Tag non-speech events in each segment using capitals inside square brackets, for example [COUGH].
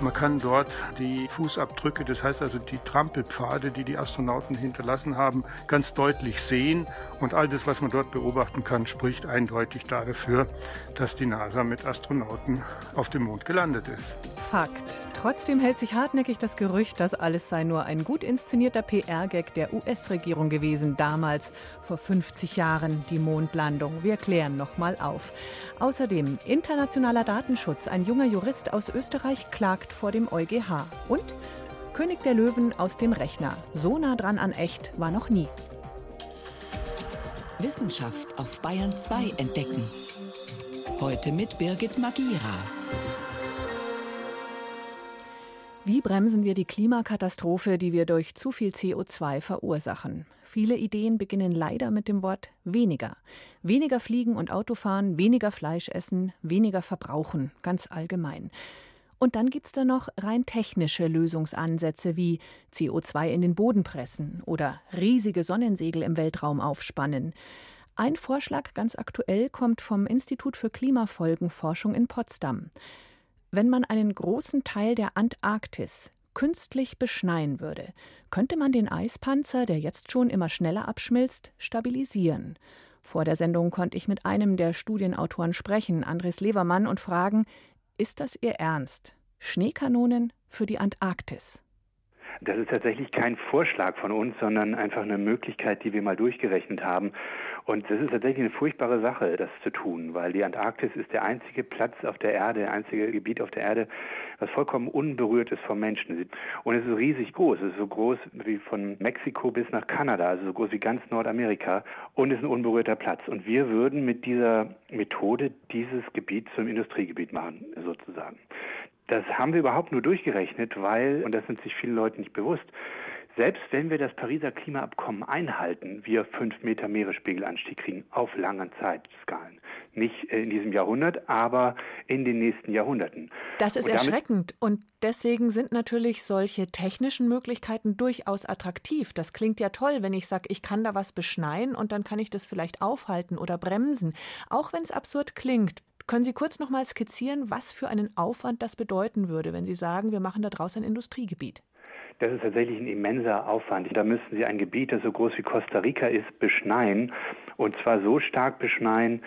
Man kann dort die Fußabdrücke, das heißt also die Trampelpfade, die die Astronauten hinterlassen haben, ganz deutlich sehen. Und all das, was man dort beobachten kann, spricht eindeutig dafür, dass die NASA mit Astronauten auf dem Mond gelandet ist. Fakt. Trotzdem hält sich hartnäckig das Gerücht, das alles sei nur ein gut inszenierter PR-Gag der US-Regierung gewesen, damals vor 50 Jahren, die Mondlandung. Wir klären nochmal auf. Außerdem internationaler Datenschutz. Ein junger Jurist aus Österreich klagt vor dem EuGH. Und König der Löwen aus dem Rechner. So nah dran an echt war noch nie. Wissenschaft auf Bayern 2 entdecken. Heute mit Birgit Magira. Wie bremsen wir die Klimakatastrophe, die wir durch zu viel CO2 verursachen? Viele Ideen beginnen leider mit dem Wort weniger. Weniger fliegen und Autofahren, weniger Fleisch essen, weniger verbrauchen, ganz allgemein. Und dann gibt es da noch rein technische Lösungsansätze wie CO2 in den Boden pressen oder riesige Sonnensegel im Weltraum aufspannen. Ein Vorschlag ganz aktuell kommt vom Institut für Klimafolgenforschung in Potsdam. Wenn man einen großen Teil der Antarktis künstlich beschneien würde, könnte man den Eispanzer, der jetzt schon immer schneller abschmilzt, stabilisieren. Vor der Sendung konnte ich mit einem der Studienautoren sprechen, Andres Levermann, und fragen, ist das Ihr Ernst? Schneekanonen für die Antarktis? Das ist tatsächlich kein Vorschlag von uns, sondern einfach eine Möglichkeit, die wir mal durchgerechnet haben. Und das ist tatsächlich eine furchtbare Sache, das zu tun, weil die Antarktis ist der einzige Platz auf der Erde, der einzige Gebiet auf der Erde, was vollkommen unberührt ist vom Menschen. Und es ist riesig groß. Es ist so groß wie von Mexiko bis nach Kanada, also so groß wie ganz Nordamerika. Und es ist ein unberührter Platz. Und wir würden mit dieser Methode dieses Gebiet zum Industriegebiet machen, sozusagen. Das haben wir überhaupt nur durchgerechnet, weil, und das sind sich viele Leute nicht bewusst, selbst wenn wir das Pariser Klimaabkommen einhalten, wir fünf Meter Meeresspiegelanstieg kriegen auf langen Zeitskalen. Nicht in diesem Jahrhundert, aber in den nächsten Jahrhunderten. Das ist und erschreckend. Und deswegen sind natürlich solche technischen Möglichkeiten durchaus attraktiv. Das klingt ja toll, wenn ich sage, ich kann da was beschneien und dann kann ich das vielleicht aufhalten oder bremsen. Auch wenn es absurd klingt. Können Sie kurz noch mal skizzieren, was für einen Aufwand das bedeuten würde, wenn Sie sagen, wir machen daraus ein Industriegebiet? Das ist tatsächlich ein immenser Aufwand. Da müssten Sie ein Gebiet, das so groß wie Costa Rica ist, beschneien. Und zwar so stark beschneien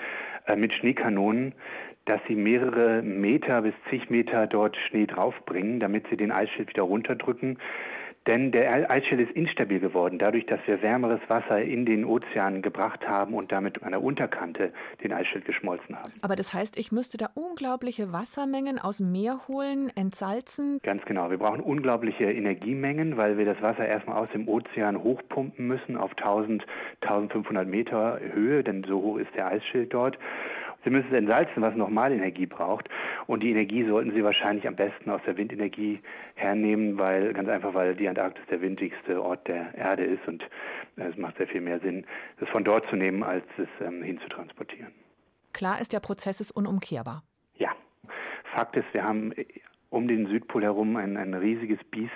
äh, mit Schneekanonen, dass Sie mehrere Meter bis zig Meter dort Schnee draufbringen, damit Sie den Eisschild wieder runterdrücken. Denn der Eisschild ist instabil geworden, dadurch, dass wir wärmeres Wasser in den Ozean gebracht haben und damit an der Unterkante den Eisschild geschmolzen haben. Aber das heißt, ich müsste da unglaubliche Wassermengen aus dem Meer holen, entsalzen? Ganz genau. Wir brauchen unglaubliche Energiemengen, weil wir das Wasser erstmal aus dem Ozean hochpumpen müssen auf 1000, 1500 Meter Höhe, denn so hoch ist der Eisschild dort. Sie müssen es entsalzen, was nochmal Energie braucht. Und die Energie sollten Sie wahrscheinlich am besten aus der Windenergie hernehmen, weil ganz einfach, weil die Antarktis der windigste Ort der Erde ist und äh, es macht sehr viel mehr Sinn, das von dort zu nehmen, als es ähm, hinzutransportieren. Klar ist, der Prozess ist unumkehrbar. Ja. Fakt ist, wir haben äh, um den Südpol herum ein, ein riesiges Biest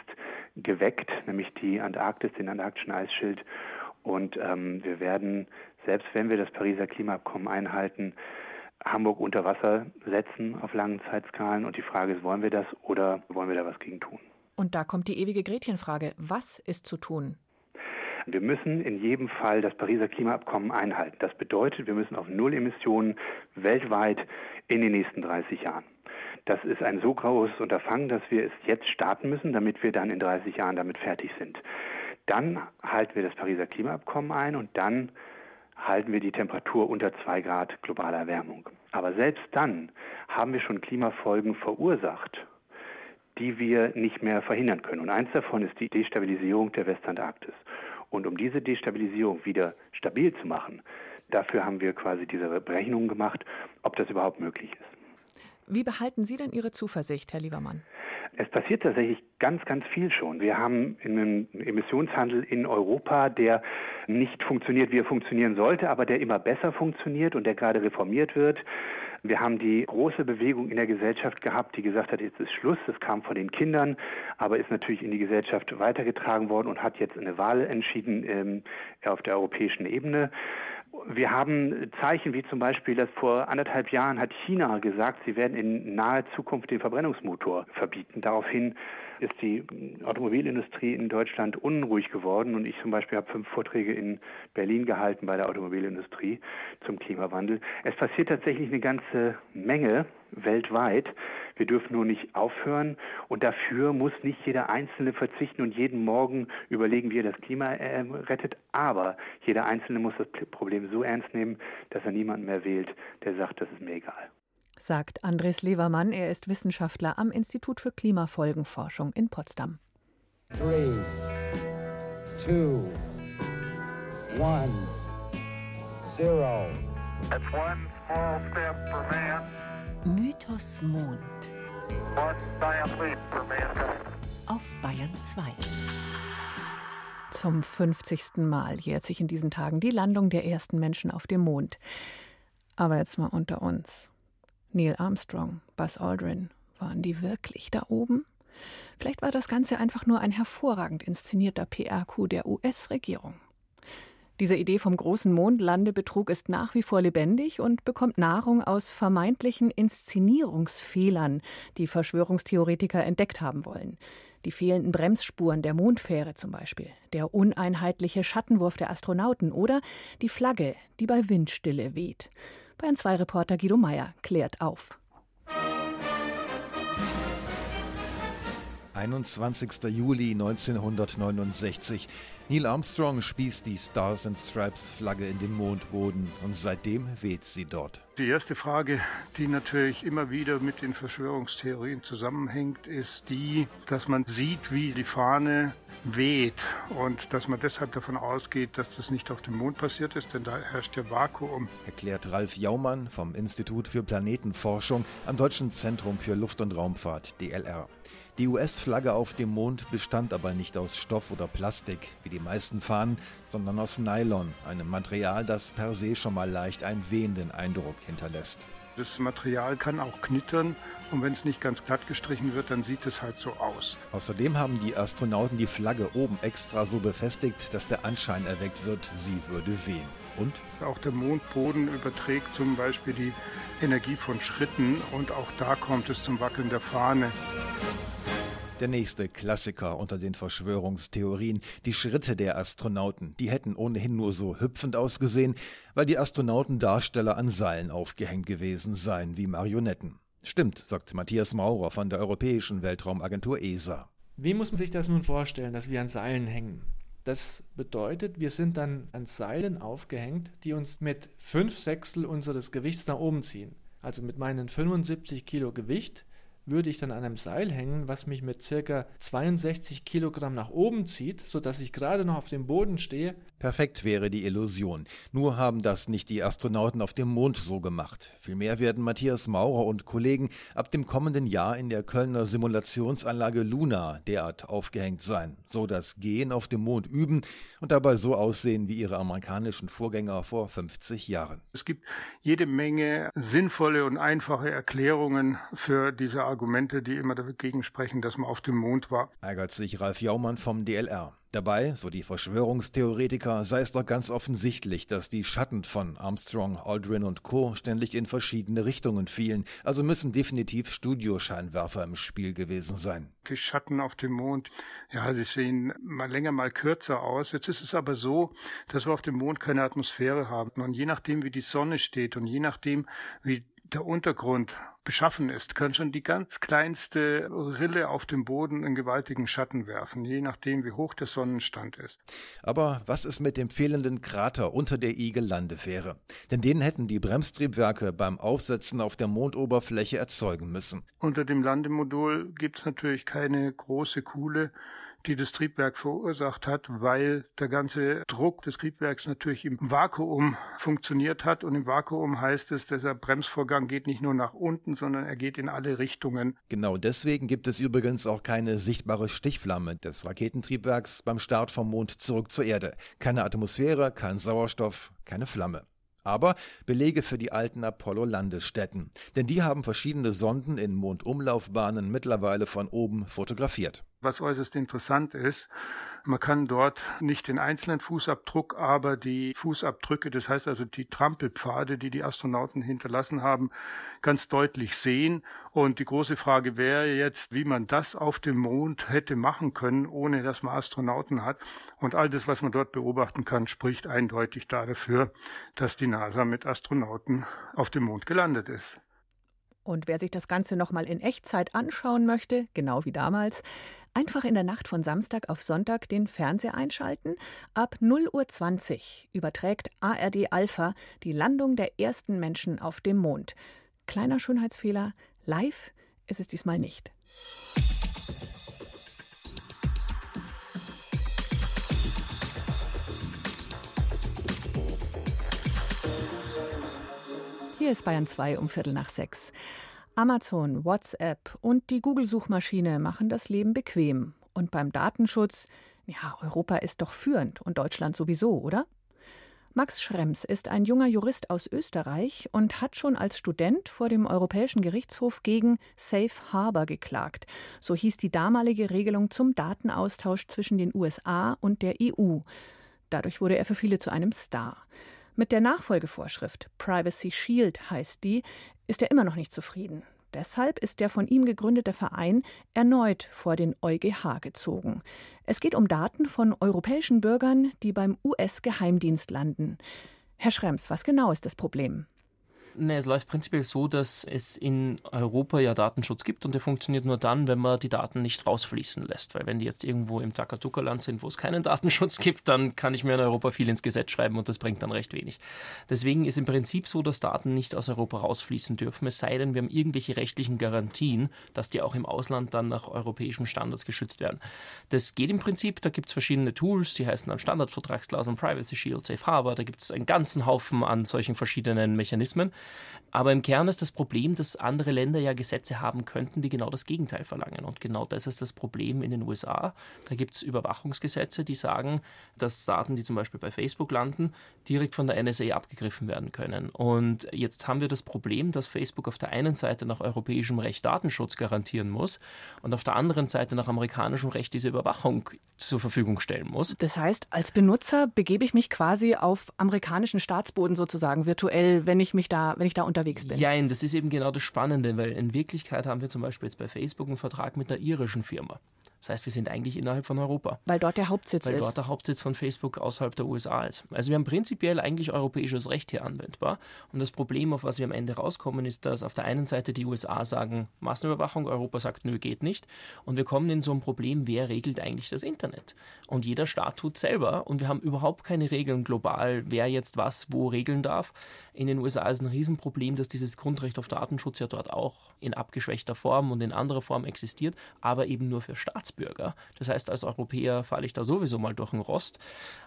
geweckt, nämlich die Antarktis, den antarktischen Eisschild. Und ähm, wir werden, selbst wenn wir das Pariser Klimaabkommen einhalten, Hamburg unter Wasser setzen auf langen Zeitskalen. Und die Frage ist, wollen wir das oder wollen wir da was gegen tun? Und da kommt die ewige Gretchenfrage. Was ist zu tun? Wir müssen in jedem Fall das Pariser Klimaabkommen einhalten. Das bedeutet, wir müssen auf Null Emissionen weltweit in den nächsten 30 Jahren. Das ist ein so großes Unterfangen, dass wir es jetzt starten müssen, damit wir dann in 30 Jahren damit fertig sind. Dann halten wir das Pariser Klimaabkommen ein und dann halten wir die Temperatur unter 2 Grad globaler Erwärmung. Aber selbst dann haben wir schon Klimafolgen verursacht, die wir nicht mehr verhindern können. Und eins davon ist die Destabilisierung der Westantarktis. Und um diese Destabilisierung wieder stabil zu machen, dafür haben wir quasi diese Berechnungen gemacht, ob das überhaupt möglich ist. Wie behalten Sie denn Ihre Zuversicht, Herr Liebermann? Es passiert tatsächlich ganz, ganz viel schon. Wir haben einen Emissionshandel in Europa, der nicht funktioniert, wie er funktionieren sollte, aber der immer besser funktioniert und der gerade reformiert wird. Wir haben die große Bewegung in der Gesellschaft gehabt, die gesagt hat, jetzt ist Schluss. Das kam von den Kindern, aber ist natürlich in die Gesellschaft weitergetragen worden und hat jetzt eine Wahl entschieden ähm, auf der europäischen Ebene. Wir haben Zeichen wie zum Beispiel, dass vor anderthalb Jahren hat China gesagt, sie werden in naher Zukunft den Verbrennungsmotor verbieten. Daraufhin ist die Automobilindustrie in Deutschland unruhig geworden und ich zum Beispiel habe fünf Vorträge in Berlin gehalten bei der Automobilindustrie zum Klimawandel. Es passiert tatsächlich eine ganze Menge weltweit. Wir dürfen nur nicht aufhören und dafür muss nicht jeder Einzelne verzichten und jeden Morgen überlegen, wie er das Klima äh, rettet. Aber jeder Einzelne muss das Problem so ernst nehmen, dass er niemanden mehr wählt, der sagt, das ist mir egal sagt Andres Levermann. Er ist Wissenschaftler am Institut für Klimafolgenforschung in Potsdam. Three, two, one, zero. one small step for man. Mythos Mond. One giant leap for mankind. Auf Bayern 2. Zum 50. Mal jährt sich in diesen Tagen die Landung der ersten Menschen auf dem Mond. Aber jetzt mal unter uns. Neil Armstrong, Buzz Aldrin, waren die wirklich da oben? Vielleicht war das Ganze einfach nur ein hervorragend inszenierter PR-Coup der US-Regierung. Diese Idee vom großen Mondlandebetrug ist nach wie vor lebendig und bekommt Nahrung aus vermeintlichen Inszenierungsfehlern, die Verschwörungstheoretiker entdeckt haben wollen. Die fehlenden Bremsspuren der Mondfähre zum Beispiel, der uneinheitliche Schattenwurf der Astronauten oder die Flagge, die bei Windstille weht. Bayern 2 Reporter Guido Meyer klärt auf. 21. Juli 1969. Neil Armstrong spießt die Stars and Stripes Flagge in den Mondboden und seitdem weht sie dort. Die erste Frage, die natürlich immer wieder mit den Verschwörungstheorien zusammenhängt, ist die, dass man sieht, wie die Fahne weht und dass man deshalb davon ausgeht, dass das nicht auf dem Mond passiert ist, denn da herrscht ja Vakuum. Erklärt Ralf Jaumann vom Institut für Planetenforschung am Deutschen Zentrum für Luft- und Raumfahrt DLR. Die US-Flagge auf dem Mond bestand aber nicht aus Stoff oder Plastik, wie die meisten Fahnen, sondern aus Nylon, einem Material, das per se schon mal leicht einen wehenden Eindruck hinterlässt. Das Material kann auch knittern und wenn es nicht ganz glatt gestrichen wird, dann sieht es halt so aus. Außerdem haben die Astronauten die Flagge oben extra so befestigt, dass der Anschein erweckt wird, sie würde wehen. Und? Auch der Mondboden überträgt zum Beispiel die Energie von Schritten und auch da kommt es zum Wackeln der Fahne. Der nächste Klassiker unter den Verschwörungstheorien, die Schritte der Astronauten, die hätten ohnehin nur so hüpfend ausgesehen, weil die Astronauten Darsteller an Seilen aufgehängt gewesen seien wie Marionetten. Stimmt, sagt Matthias Maurer von der Europäischen Weltraumagentur ESA. Wie muss man sich das nun vorstellen, dass wir an Seilen hängen? Das bedeutet, wir sind dann an Seilen aufgehängt, die uns mit fünf Sechstel unseres Gewichts nach oben ziehen. Also mit meinen 75 Kilo Gewicht würde ich dann an einem Seil hängen, was mich mit circa 62 Kilogramm nach oben zieht, sodass ich gerade noch auf dem Boden stehe. Perfekt wäre die Illusion. Nur haben das nicht die Astronauten auf dem Mond so gemacht. Vielmehr werden Matthias Maurer und Kollegen ab dem kommenden Jahr in der Kölner Simulationsanlage Luna derart aufgehängt sein, so das Gehen auf dem Mond üben und dabei so aussehen wie ihre amerikanischen Vorgänger vor 50 Jahren. Es gibt jede Menge sinnvolle und einfache Erklärungen für diese Argumente, die immer dagegen sprechen, dass man auf dem Mond war. Ärgert sich Ralf Jaumann vom DLR. Dabei, so die Verschwörungstheoretiker, sei es doch ganz offensichtlich, dass die Schatten von Armstrong, Aldrin und Co. ständig in verschiedene Richtungen fielen, also müssen definitiv Studioscheinwerfer im Spiel gewesen sein. Die Schatten auf dem Mond, ja, sie sehen mal länger, mal kürzer aus. Jetzt ist es aber so, dass wir auf dem Mond keine Atmosphäre haben. Und je nachdem, wie die Sonne steht und je nachdem, wie der Untergrund beschaffen ist, kann schon die ganz kleinste Rille auf dem Boden einen gewaltigen Schatten werfen, je nachdem, wie hoch der Sonnenstand ist. Aber was ist mit dem fehlenden Krater unter der Igel-Landefähre? Denn den hätten die Bremstriebwerke beim Aufsetzen auf der Mondoberfläche erzeugen müssen. Unter dem Landemodul gibt es natürlich keine große Kuhle, die das Triebwerk verursacht hat, weil der ganze Druck des Triebwerks natürlich im Vakuum funktioniert hat. Und im Vakuum heißt es, dieser Bremsvorgang geht nicht nur nach unten, sondern er geht in alle Richtungen. Genau deswegen gibt es übrigens auch keine sichtbare Stichflamme des Raketentriebwerks beim Start vom Mond zurück zur Erde. Keine Atmosphäre, kein Sauerstoff, keine Flamme. aber Belege für die alten Apollo-Landesstätten. Denn die haben verschiedene Sonden in Mondumlaufbahnen mittlerweile von oben fotografiert. Was äußerst interessant ist, man kann dort nicht den einzelnen Fußabdruck, aber die Fußabdrücke, das heißt also die Trampelpfade, die die Astronauten hinterlassen haben, ganz deutlich sehen. Und die große Frage wäre jetzt, wie man das auf dem Mond hätte machen können, ohne dass man Astronauten hat. Und all das, was man dort beobachten kann, spricht eindeutig dafür, dass die NASA mit Astronauten auf dem Mond gelandet ist. Und wer sich das Ganze nochmal in Echtzeit anschauen möchte, genau wie damals, einfach in der Nacht von Samstag auf Sonntag den Fernseher einschalten. Ab 0.20 Uhr überträgt ARD Alpha die Landung der ersten Menschen auf dem Mond. Kleiner Schönheitsfehler, live ist es diesmal nicht. Hier ist Bayern 2 um Viertel nach sechs. Amazon, WhatsApp und die Google-Suchmaschine machen das Leben bequem. Und beim Datenschutz, ja, Europa ist doch führend und Deutschland sowieso, oder? Max Schrems ist ein junger Jurist aus Österreich und hat schon als Student vor dem Europäischen Gerichtshof gegen Safe Harbor geklagt. So hieß die damalige Regelung zum Datenaustausch zwischen den USA und der EU. Dadurch wurde er für viele zu einem Star. Mit der Nachfolgevorschrift Privacy Shield heißt die, ist er immer noch nicht zufrieden. Deshalb ist der von ihm gegründete Verein erneut vor den EuGH gezogen. Es geht um Daten von europäischen Bürgern, die beim US-Geheimdienst landen. Herr Schrems, was genau ist das Problem? Ne, es läuft prinzipiell so, dass es in Europa ja Datenschutz gibt und der funktioniert nur dann, wenn man die Daten nicht rausfließen lässt. Weil wenn die jetzt irgendwo im Takatuka-Land sind, wo es keinen [LAUGHS] Datenschutz gibt, dann kann ich mir in Europa viel ins Gesetz schreiben und das bringt dann recht wenig. Deswegen ist im Prinzip so, dass Daten nicht aus Europa rausfließen dürfen, es sei denn, wir haben irgendwelche rechtlichen Garantien, dass die auch im Ausland dann nach europäischen Standards geschützt werden. Das geht im Prinzip, da gibt es verschiedene Tools, die heißen dann Standardvertragsklauseln, Privacy Shield, Safe Harbor, da gibt es einen ganzen Haufen an solchen verschiedenen Mechanismen. Aber im Kern ist das Problem, dass andere Länder ja Gesetze haben könnten, die genau das Gegenteil verlangen. Und genau das ist das Problem in den USA. Da gibt es Überwachungsgesetze, die sagen, dass Daten, die zum Beispiel bei Facebook landen, direkt von der NSA abgegriffen werden können. Und jetzt haben wir das Problem, dass Facebook auf der einen Seite nach europäischem Recht Datenschutz garantieren muss und auf der anderen Seite nach amerikanischem Recht diese Überwachung zur Verfügung stellen muss. Das heißt, als Benutzer begebe ich mich quasi auf amerikanischen Staatsboden sozusagen virtuell, wenn ich mich da, wenn ich da unterwegs bin. Nein, das ist eben genau das Spannende, weil in Wirklichkeit haben wir zum Beispiel jetzt bei Facebook einen Vertrag mit einer irischen Firma. Das heißt, wir sind eigentlich innerhalb von Europa. Weil dort der Hauptsitz weil ist. Weil dort der Hauptsitz von Facebook außerhalb der USA ist. Also wir haben prinzipiell eigentlich europäisches Recht hier anwendbar. Und das Problem, auf was wir am Ende rauskommen, ist, dass auf der einen Seite die USA sagen, Massenüberwachung, Europa sagt, nö, geht nicht. Und wir kommen in so ein Problem, wer regelt eigentlich das Internet? Und jeder Staat tut selber. Und wir haben überhaupt keine Regeln global, wer jetzt was wo regeln darf. In den USA ist ein Riesenproblem, dass dieses Grundrecht auf Datenschutz ja dort auch in abgeschwächter Form und in anderer Form existiert, aber eben nur für Staatsbürger. Das heißt, als Europäer falle ich da sowieso mal durch den Rost.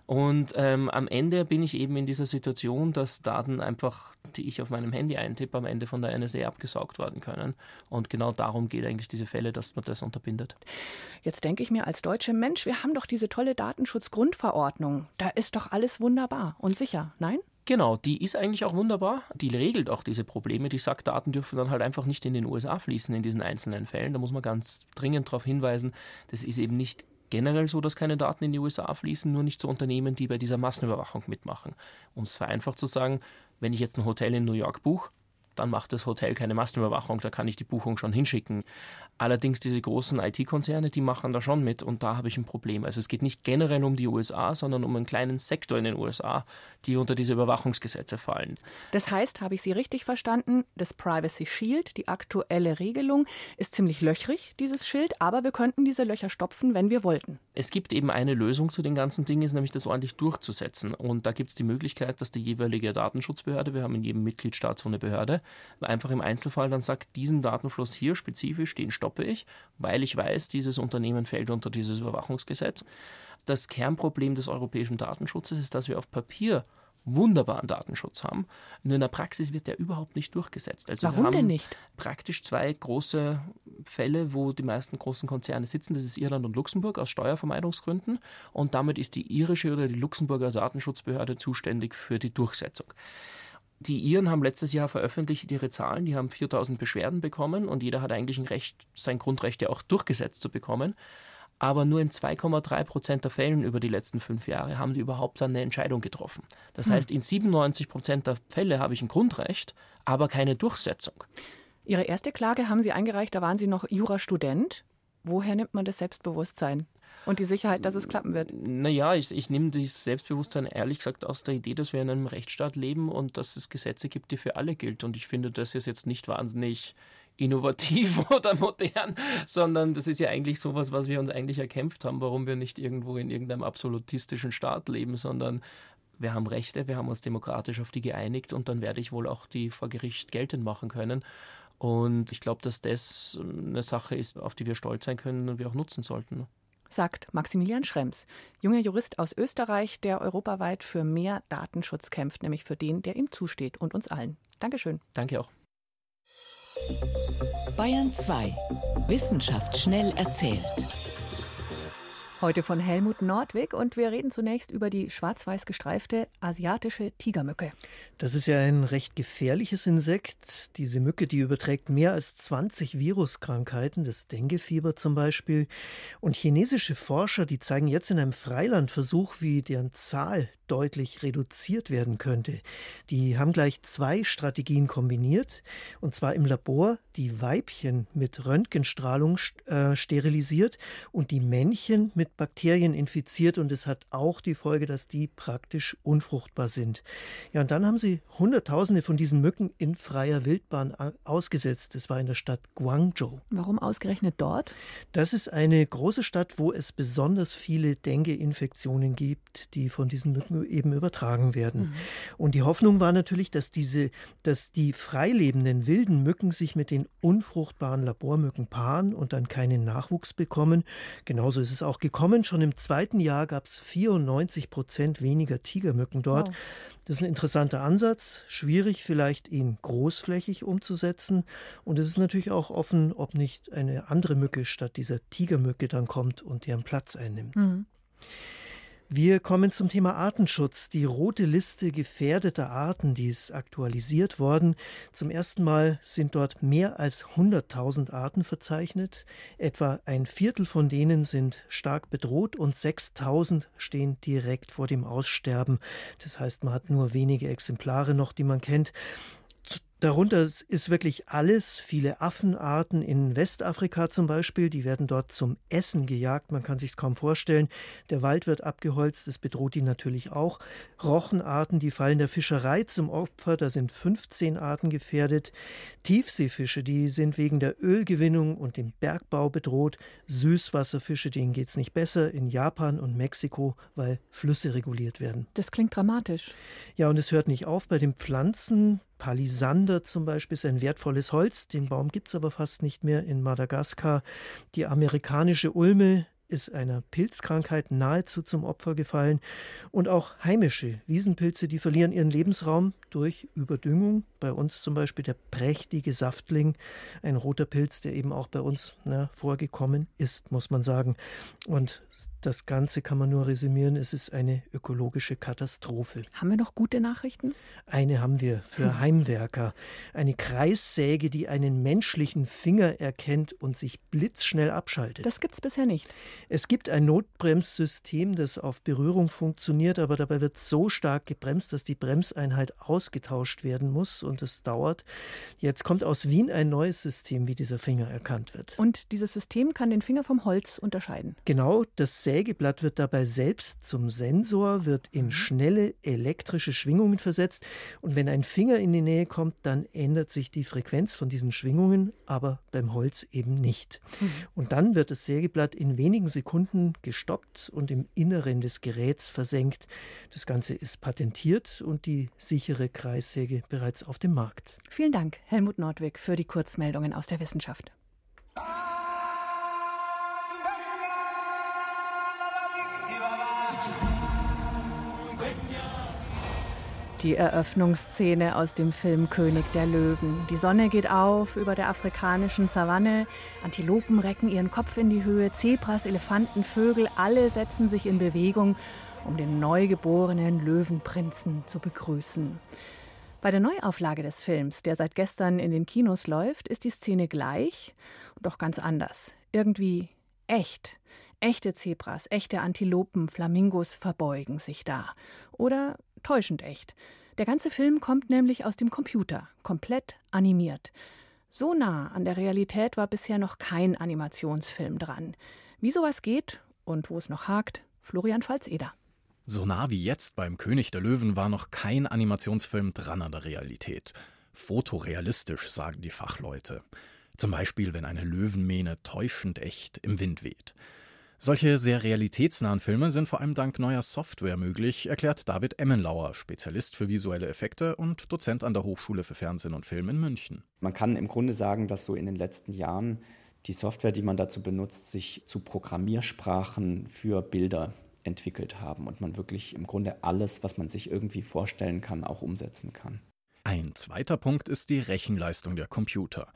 Und ähm, am Ende bin ich eben in dieser Situation, dass Daten einfach, die ich auf meinem Handy eintippe, am Ende von der NSA abgesaugt werden können. Und genau darum geht eigentlich diese Fälle, dass man das unterbindet. Jetzt denke ich mir als deutscher Mensch, wir haben doch diese tolle Datenschutzgrundverordnung. Da ist doch alles wunderbar und sicher, nein? Genau, die ist eigentlich auch wunderbar. Die regelt auch diese Probleme. Die sagt, Daten dürfen dann halt einfach nicht in den USA fließen in diesen einzelnen Fällen. Da muss man ganz dringend darauf hinweisen, das ist eben nicht generell so, dass keine Daten in die USA fließen, nur nicht zu Unternehmen, die bei dieser Massenüberwachung mitmachen. Um es vereinfacht zu sagen, wenn ich jetzt ein Hotel in New York buche, dann macht das Hotel keine Massenüberwachung, da kann ich die Buchung schon hinschicken. Allerdings diese großen IT-Konzerne, die machen da schon mit und da habe ich ein Problem. Also es geht nicht generell um die USA, sondern um einen kleinen Sektor in den USA, die unter diese Überwachungsgesetze fallen. Das heißt, habe ich Sie richtig verstanden, das Privacy Shield, die aktuelle Regelung, ist ziemlich löchrig, dieses Schild, aber wir könnten diese Löcher stopfen, wenn wir wollten. Es gibt eben eine Lösung zu den ganzen Dingen, ist nämlich das ordentlich durchzusetzen. Und da gibt es die Möglichkeit, dass die jeweilige Datenschutzbehörde, wir haben in jedem Mitgliedstaat so eine Behörde, einfach im Einzelfall dann sagt, diesen Datenfluss hier spezifisch, den stoppe ich, weil ich weiß, dieses Unternehmen fällt unter dieses Überwachungsgesetz. Das Kernproblem des europäischen Datenschutzes ist, dass wir auf Papier wunderbaren Datenschutz haben. Nur in der Praxis wird der überhaupt nicht durchgesetzt. Also Warum denn nicht? Praktisch zwei große Fälle, wo die meisten großen Konzerne sitzen. Das ist Irland und Luxemburg aus Steuervermeidungsgründen. Und damit ist die irische oder die Luxemburger Datenschutzbehörde zuständig für die Durchsetzung. Die Iren haben letztes Jahr veröffentlicht ihre Zahlen, die haben 4000 Beschwerden bekommen und jeder hat eigentlich ein Recht, sein Grundrecht ja auch durchgesetzt zu bekommen. Aber nur in 2,3 Prozent der Fällen über die letzten fünf Jahre haben die überhaupt dann eine Entscheidung getroffen. Das hm. heißt, in 97 Prozent der Fälle habe ich ein Grundrecht, aber keine Durchsetzung. Ihre erste Klage haben Sie eingereicht, da waren Sie noch Jurastudent. Woher nimmt man das Selbstbewusstsein? Und die Sicherheit, dass es klappen wird? Naja, ich, ich nehme das Selbstbewusstsein ehrlich gesagt aus der Idee, dass wir in einem Rechtsstaat leben und dass es Gesetze gibt, die für alle gilt. Und ich finde, das ist jetzt nicht wahnsinnig innovativ [LAUGHS] oder modern, sondern das ist ja eigentlich sowas, was wir uns eigentlich erkämpft haben, warum wir nicht irgendwo in irgendeinem absolutistischen Staat leben, sondern wir haben Rechte, wir haben uns demokratisch auf die geeinigt und dann werde ich wohl auch die vor Gericht geltend machen können. Und ich glaube, dass das eine Sache ist, auf die wir stolz sein können und wir auch nutzen sollten sagt Maximilian Schrems, junger Jurist aus Österreich, der europaweit für mehr Datenschutz kämpft, nämlich für den, der ihm zusteht und uns allen. Dankeschön. Danke auch. Bayern 2. Wissenschaft schnell erzählt. Heute von Helmut Nordwig und wir reden zunächst über die schwarz-weiß gestreifte asiatische Tigermücke. Das ist ja ein recht gefährliches Insekt. Diese Mücke, die überträgt mehr als 20 Viruskrankheiten, das Denguefieber zum Beispiel. Und chinesische Forscher, die zeigen jetzt in einem Freilandversuch, wie deren Zahl deutlich reduziert werden könnte. Die haben gleich zwei Strategien kombiniert, und zwar im Labor die Weibchen mit Röntgenstrahlung äh, sterilisiert und die Männchen mit Bakterien infiziert und es hat auch die Folge, dass die praktisch unfruchtbar sind. Ja, und dann haben sie Hunderttausende von diesen Mücken in freier Wildbahn ausgesetzt. Das war in der Stadt Guangzhou. Warum ausgerechnet dort? Das ist eine große Stadt, wo es besonders viele Dengue-Infektionen gibt, die von diesen Mücken eben übertragen werden. Mhm. Und die Hoffnung war natürlich, dass diese, dass die freilebenden wilden Mücken sich mit den unfruchtbaren Labormücken paaren und dann keinen Nachwuchs bekommen. Genauso ist es auch gekommen. Schon im zweiten Jahr gab es 94 Prozent weniger Tigermücken dort. Wow. Das ist ein interessanter Ansatz, schwierig vielleicht ihn großflächig umzusetzen. Und es ist natürlich auch offen, ob nicht eine andere Mücke statt dieser Tigermücke dann kommt und deren Platz einnimmt. Mhm. Wir kommen zum Thema Artenschutz. Die rote Liste gefährdeter Arten, die ist aktualisiert worden. Zum ersten Mal sind dort mehr als 100.000 Arten verzeichnet. Etwa ein Viertel von denen sind stark bedroht und 6.000 stehen direkt vor dem Aussterben. Das heißt, man hat nur wenige Exemplare noch, die man kennt. Darunter ist wirklich alles, viele Affenarten in Westafrika zum Beispiel, die werden dort zum Essen gejagt, man kann sich kaum vorstellen. Der Wald wird abgeholzt, das bedroht ihn natürlich auch. Rochenarten, die fallen der Fischerei zum Opfer, da sind 15 Arten gefährdet. Tiefseefische, die sind wegen der Ölgewinnung und dem Bergbau bedroht. Süßwasserfische, denen geht es nicht besser in Japan und Mexiko, weil Flüsse reguliert werden. Das klingt dramatisch. Ja, und es hört nicht auf bei den Pflanzen. Palisander zum Beispiel ist ein wertvolles Holz, den Baum gibt es aber fast nicht mehr in Madagaskar. Die amerikanische Ulme ist einer Pilzkrankheit nahezu zum Opfer gefallen. Und auch heimische Wiesenpilze, die verlieren ihren Lebensraum durch Überdüngung. Bei uns zum Beispiel der prächtige Saftling, ein roter Pilz, der eben auch bei uns na, vorgekommen ist, muss man sagen. Und das Ganze kann man nur resümieren, es ist eine ökologische Katastrophe. Haben wir noch gute Nachrichten? Eine haben wir für [LAUGHS] Heimwerker. Eine Kreissäge, die einen menschlichen Finger erkennt und sich blitzschnell abschaltet. Das gibt es bisher nicht. Es gibt ein Notbremssystem, das auf Berührung funktioniert, aber dabei wird so stark gebremst, dass die Bremseinheit ausgetauscht werden muss und es dauert. Jetzt kommt aus Wien ein neues System, wie dieser Finger erkannt wird. Und dieses System kann den Finger vom Holz unterscheiden. Genau, das Sägeblatt wird dabei selbst zum Sensor, wird in mhm. schnelle elektrische Schwingungen versetzt und wenn ein Finger in die Nähe kommt, dann ändert sich die Frequenz von diesen Schwingungen, aber beim Holz eben nicht. Mhm. Und dann wird das Sägeblatt in wenigen Sekunden gestoppt und im Inneren des Geräts versenkt. Das Ganze ist patentiert und die sichere Kreissäge bereits auf dem Markt. Vielen Dank, Helmut Nordwig, für die Kurzmeldungen aus der Wissenschaft. Die Eröffnungsszene aus dem Film König der Löwen. Die Sonne geht auf über der afrikanischen Savanne. Antilopen recken ihren Kopf in die Höhe. Zebras, Elefanten, Vögel, alle setzen sich in Bewegung, um den neugeborenen Löwenprinzen zu begrüßen. Bei der Neuauflage des Films, der seit gestern in den Kinos läuft, ist die Szene gleich, doch ganz anders. Irgendwie echt. Echte Zebras, echte Antilopen, Flamingos verbeugen sich da. Oder täuschend echt. Der ganze Film kommt nämlich aus dem Computer, komplett animiert. So nah an der Realität war bisher noch kein Animationsfilm dran. Wie sowas geht und wo es noch hakt, Florian Pfalz-Eder. So nah wie jetzt beim König der Löwen war noch kein Animationsfilm dran an der Realität. Fotorealistisch, sagen die Fachleute. Zum Beispiel, wenn eine Löwenmähne täuschend echt im Wind weht. Solche sehr realitätsnahen Filme sind vor allem dank neuer Software möglich, erklärt David Emmenlauer, Spezialist für visuelle Effekte und Dozent an der Hochschule für Fernsehen und Film in München. Man kann im Grunde sagen, dass so in den letzten Jahren die Software, die man dazu benutzt, sich zu Programmiersprachen für Bilder entwickelt haben und man wirklich im Grunde alles, was man sich irgendwie vorstellen kann, auch umsetzen kann. Ein zweiter Punkt ist die Rechenleistung der Computer.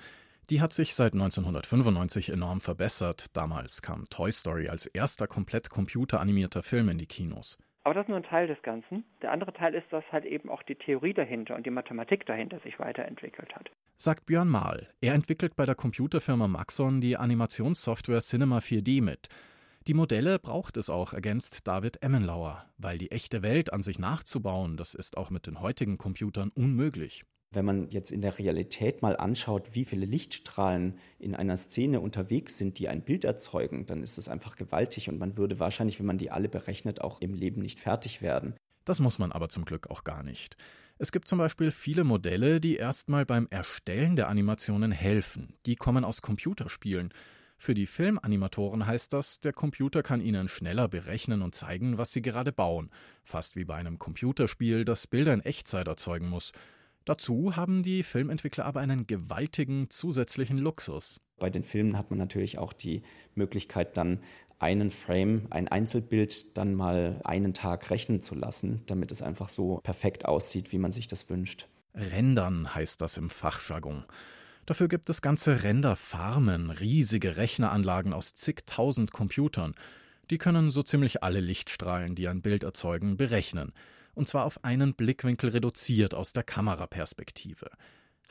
Die hat sich seit 1995 enorm verbessert. Damals kam Toy Story als erster komplett computeranimierter Film in die Kinos. Aber das ist nur ein Teil des Ganzen. Der andere Teil ist, dass halt eben auch die Theorie dahinter und die Mathematik dahinter sich weiterentwickelt hat. Sagt Björn Mahl. Er entwickelt bei der Computerfirma Maxon die Animationssoftware Cinema 4D mit. Die Modelle braucht es auch, ergänzt David Emmenlauer, weil die echte Welt an sich nachzubauen, das ist auch mit den heutigen Computern unmöglich. Wenn man jetzt in der Realität mal anschaut, wie viele Lichtstrahlen in einer Szene unterwegs sind, die ein Bild erzeugen, dann ist das einfach gewaltig und man würde wahrscheinlich, wenn man die alle berechnet, auch im Leben nicht fertig werden. Das muss man aber zum Glück auch gar nicht. Es gibt zum Beispiel viele Modelle, die erstmal beim Erstellen der Animationen helfen. Die kommen aus Computerspielen. Für die Filmanimatoren heißt das, der Computer kann ihnen schneller berechnen und zeigen, was sie gerade bauen, fast wie bei einem Computerspiel, das Bilder in Echtzeit erzeugen muss. Dazu haben die Filmentwickler aber einen gewaltigen zusätzlichen Luxus. Bei den Filmen hat man natürlich auch die Möglichkeit, dann einen Frame, ein Einzelbild dann mal einen Tag rechnen zu lassen, damit es einfach so perfekt aussieht, wie man sich das wünscht. Rendern heißt das im Fachjargon. Dafür gibt es ganze Renderfarmen, riesige Rechneranlagen aus zigtausend Computern. Die können so ziemlich alle Lichtstrahlen, die ein Bild erzeugen, berechnen. Und zwar auf einen Blickwinkel reduziert aus der Kameraperspektive.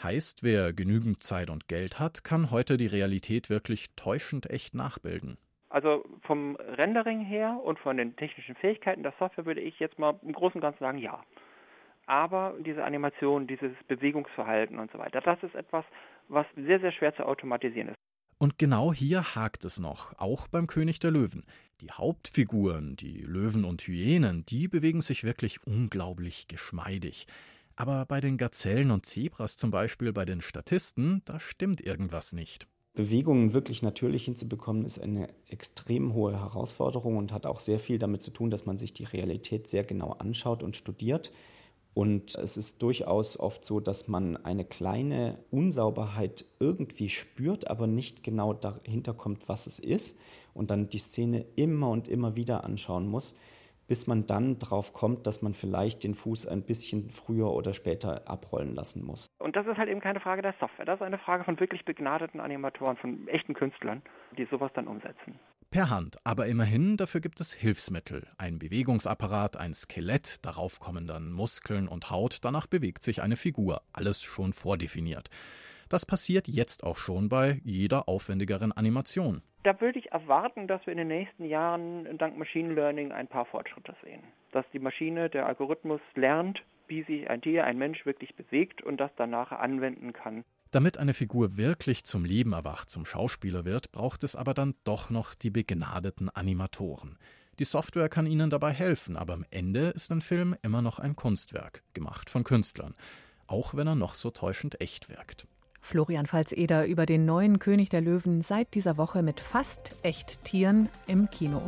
Heißt, wer genügend Zeit und Geld hat, kann heute die Realität wirklich täuschend echt nachbilden. Also vom Rendering her und von den technischen Fähigkeiten der Software würde ich jetzt mal im Großen und Ganzen sagen, ja. Aber diese Animation, dieses Bewegungsverhalten und so weiter, das ist etwas, was sehr, sehr schwer zu automatisieren ist. Und genau hier hakt es noch, auch beim König der Löwen. Die Hauptfiguren, die Löwen und Hyänen, die bewegen sich wirklich unglaublich geschmeidig. Aber bei den Gazellen und Zebras zum Beispiel, bei den Statisten, da stimmt irgendwas nicht. Bewegungen wirklich natürlich hinzubekommen, ist eine extrem hohe Herausforderung und hat auch sehr viel damit zu tun, dass man sich die Realität sehr genau anschaut und studiert. Und es ist durchaus oft so, dass man eine kleine Unsauberheit irgendwie spürt, aber nicht genau dahinter kommt, was es ist. Und dann die Szene immer und immer wieder anschauen muss, bis man dann drauf kommt, dass man vielleicht den Fuß ein bisschen früher oder später abrollen lassen muss. Und das ist halt eben keine Frage der Software. Das ist eine Frage von wirklich begnadeten Animatoren, von echten Künstlern, die sowas dann umsetzen. Per Hand, aber immerhin, dafür gibt es Hilfsmittel. Ein Bewegungsapparat, ein Skelett, darauf kommen dann Muskeln und Haut, danach bewegt sich eine Figur. Alles schon vordefiniert. Das passiert jetzt auch schon bei jeder aufwendigeren Animation. Da würde ich erwarten, dass wir in den nächsten Jahren dank Machine Learning ein paar Fortschritte sehen. Dass die Maschine, der Algorithmus lernt, wie sich ein Tier, ein Mensch wirklich bewegt und das danach anwenden kann. Damit eine Figur wirklich zum Leben erwacht, zum Schauspieler wird, braucht es aber dann doch noch die begnadeten Animatoren. Die Software kann ihnen dabei helfen, aber am Ende ist ein Film immer noch ein Kunstwerk, gemacht von Künstlern, auch wenn er noch so täuschend echt wirkt. Florian Pfalz-Eder über den neuen König der Löwen seit dieser Woche mit fast echt Tieren im Kino.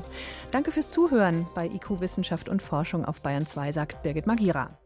Danke fürs Zuhören bei IQ Wissenschaft und Forschung auf Bayern 2, sagt Birgit Magira.